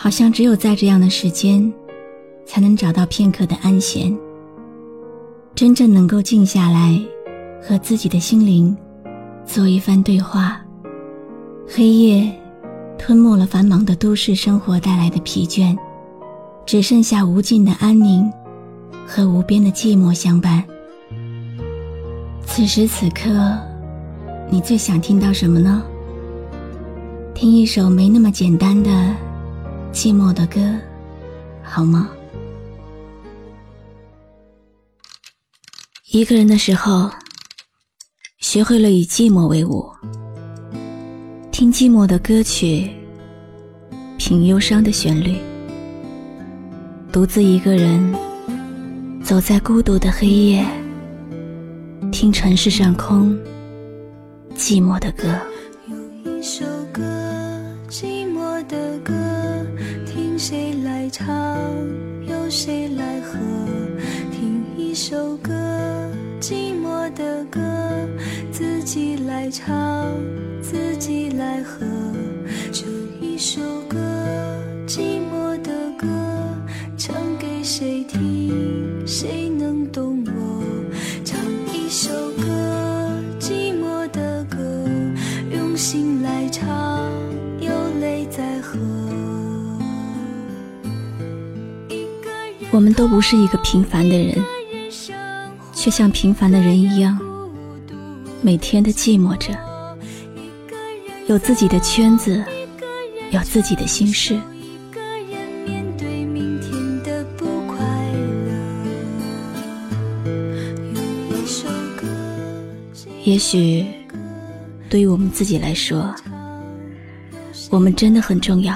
好像只有在这样的时间，才能找到片刻的安闲，真正能够静下来，和自己的心灵做一番对话。黑夜吞没了繁忙的都市生活带来的疲倦，只剩下无尽的安宁和无边的寂寞相伴。此时此刻，你最想听到什么呢？听一首没那么简单的寂寞的歌，好吗？一个人的时候，学会了以寂寞为伍，听寂寞的歌曲，品忧伤的旋律，独自一个人走在孤独的黑夜，听城市上空寂寞的歌。有一首歌。寂寞的歌，听谁来唱，由谁来和？听一首歌，寂寞的歌，自己来唱，自己来和。这一首歌，寂寞的歌，唱给谁听？谁我们都不是一个平凡的人，却像平凡的人一样，每天的寂寞着，有自己的圈子，有自己的心事。也许，对于我们自己来说，我们真的很重要，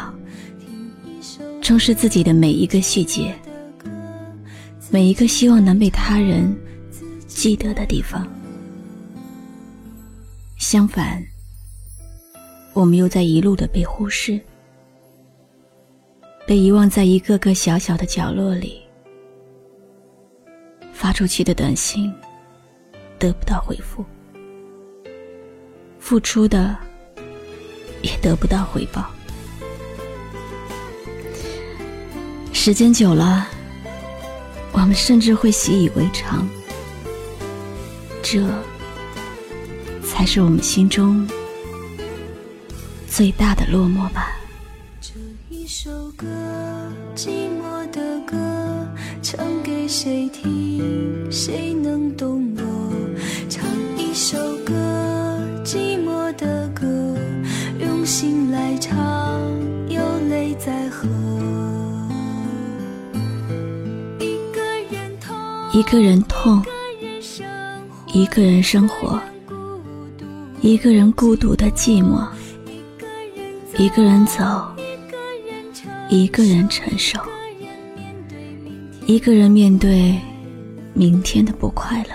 重视自己的每一个细节。每一个希望能被他人记得的地方，相反，我们又在一路的被忽视，被遗忘在一个个小小的角落里。发出去的短信得不到回复，付出的也得不到回报。时间久了。我们甚至会习以为常，这才是我们心中最大的落寞吧。这一首歌，寂寞的歌，唱给谁听？谁能懂一个人痛，一个人生活，一个人孤独的寂寞，一个人走，一个人承受，一个人面对明天的不快乐。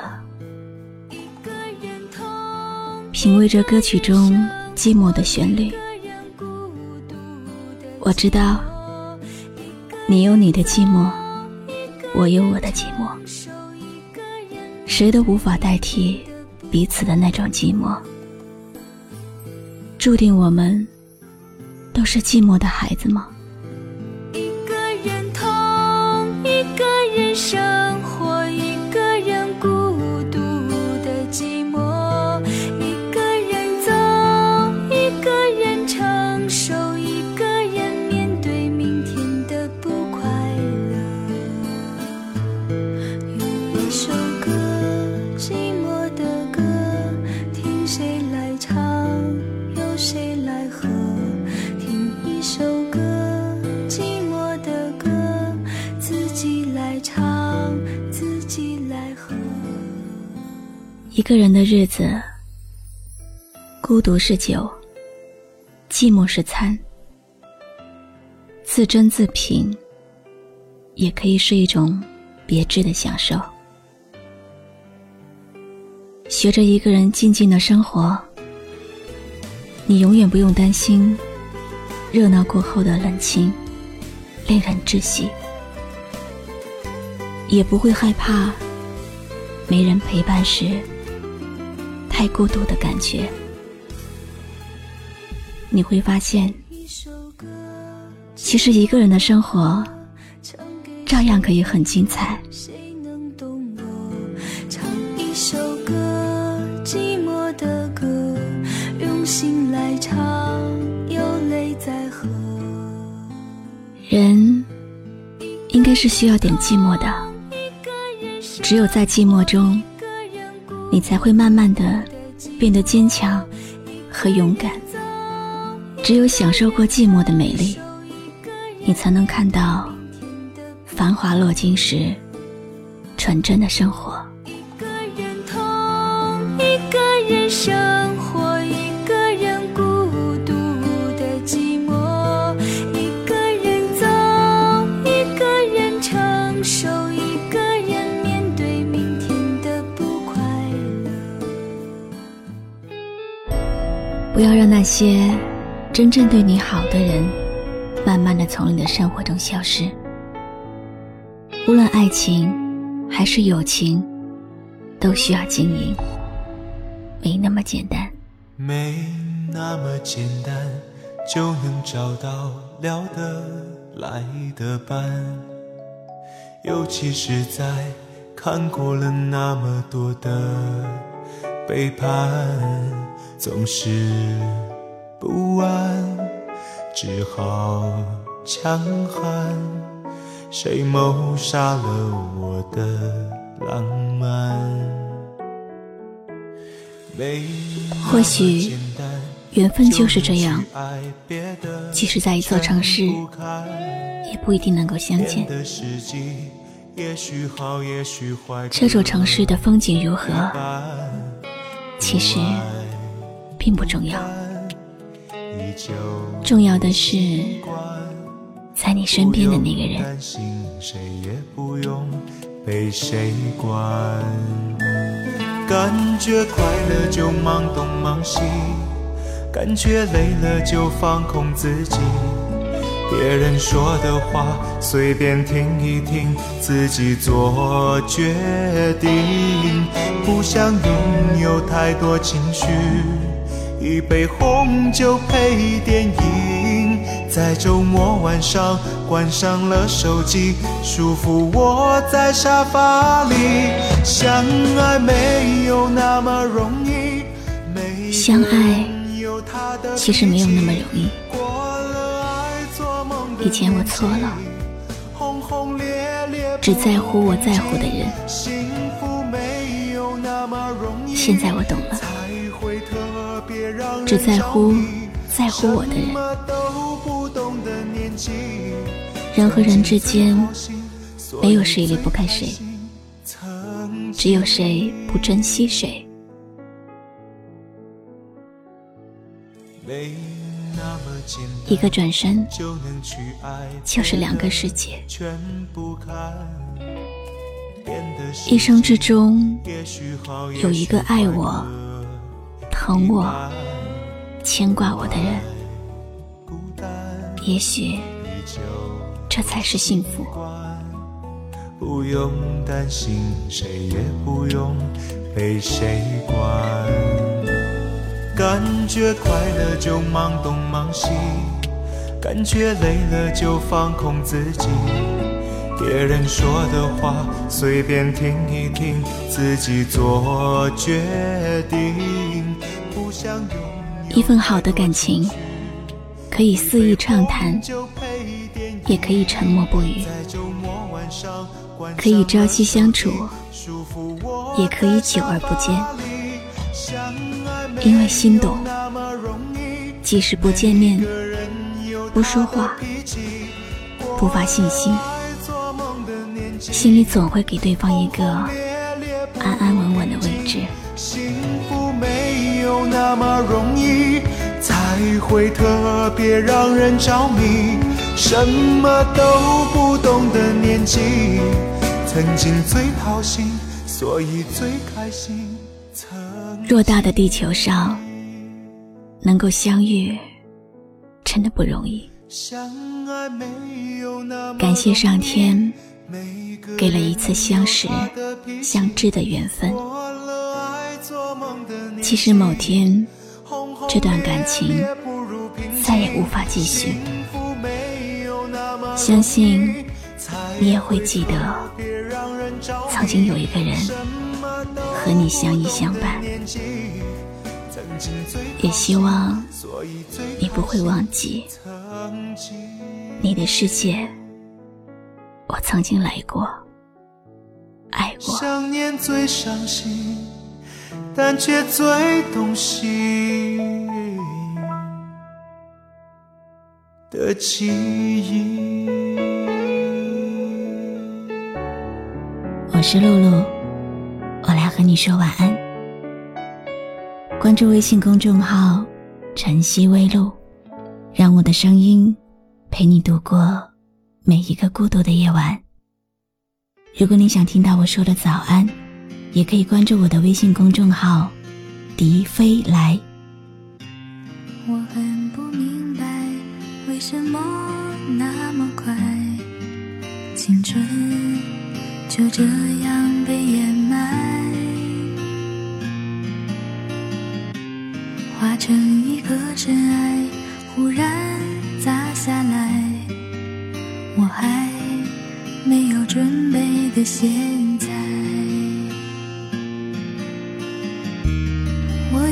品味着歌曲中寂寞的旋律，我知道，你有你的寂寞，我有我的寂寞。谁都无法代替彼此的那种寂寞，注定我们都是寂寞的孩子吗？一个人的日子，孤独是酒，寂寞是餐，自斟自品，也可以是一种别致的享受。学着一个人静静的生活，你永远不用担心热闹过后的冷清，令人窒息，也不会害怕没人陪伴时太孤独的感觉。你会发现，其实一个人的生活照样可以很精彩。人应该是需要点寂寞的，只有在寂寞中，你才会慢慢的变得坚强和勇敢。只有享受过寂寞的美丽，你才能看到繁华落尽时纯真的生活。一个人痛，一个人生不要让那些真正对你好的人，慢慢的从你的生活中消失。无论爱情还是友情，都需要经营，没那么简单。没那么简单就能找到聊得来的伴，尤其是在看过了那么多的背叛，总是不安，只好强悍。谁谋杀了我的浪漫？或许缘分就是这样，即使在一座城市，也不一定能够相见。这座城市的风景如何，其实并不重要，重要的是在你身边的那个人。感觉快乐就忙东忙西，感觉累了就放空自己。别人说的话随便听一听，自己做决定。不想拥有太多情绪，一杯红酒配电影，在周末晚上关上了手机，舒服窝在沙发里。相爱没有那么容易，相爱其实没有那么容易。以前我错了，只在乎我在乎的人。现在我懂了，只在乎在乎我的人。人和人之间，没有谁离不开谁，只有谁不珍惜谁。一个转身，就是两个世界。一生之中，有一个爱我、疼我、牵挂我的人，也许这才是幸福。不用担心，谁也不用被谁管。感觉快乐就忙东忙西，感觉累了就放空自己。别人说的话随便听一听，自己做决定。不想一份好的感情，可以肆意畅谈，也可以沉默不语；可以朝夕相处，也可以久而不见。因为心动，即使不见面、不说话、不发信息，心里总会给对方一个安安稳稳的位置。有那么容易，才会特别让人着迷。什么都不懂的年纪，曾经最掏心，所以最开心。偌大的地球上，能够相遇，真的不容易。感谢上天，给了一次相识、相知的缘分。其实某天，这段感情再也无法继续。相信你也会记得，曾经有一个人和你相依相伴。也希望你不会忘记，你的世界，我曾经来过，爱过。想念最伤心，但却最动心的记忆。我是露露，我来和你说晚安。关注微信公众号“晨曦微露”，让我的声音陪你度过每一个孤独的夜晚。如果你想听到我说的早安，也可以关注我的微信公众号“笛飞来”。我很不明白，为什么那么快，青春就这样被掩埋。化成一颗尘埃，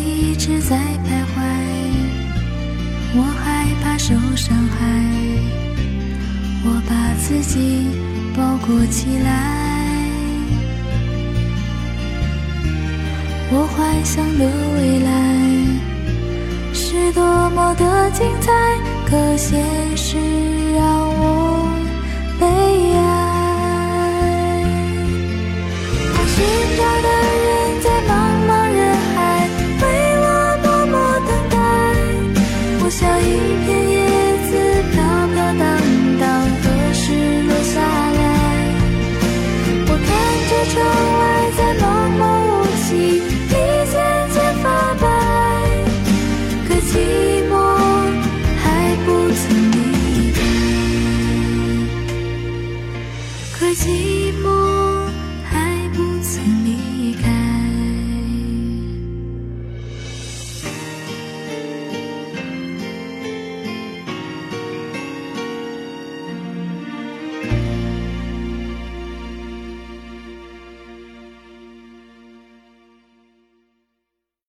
一直在徘徊我害怕受伤害我把自己包裹起来我幻想的未来是多么的精彩可现实让我悲哀。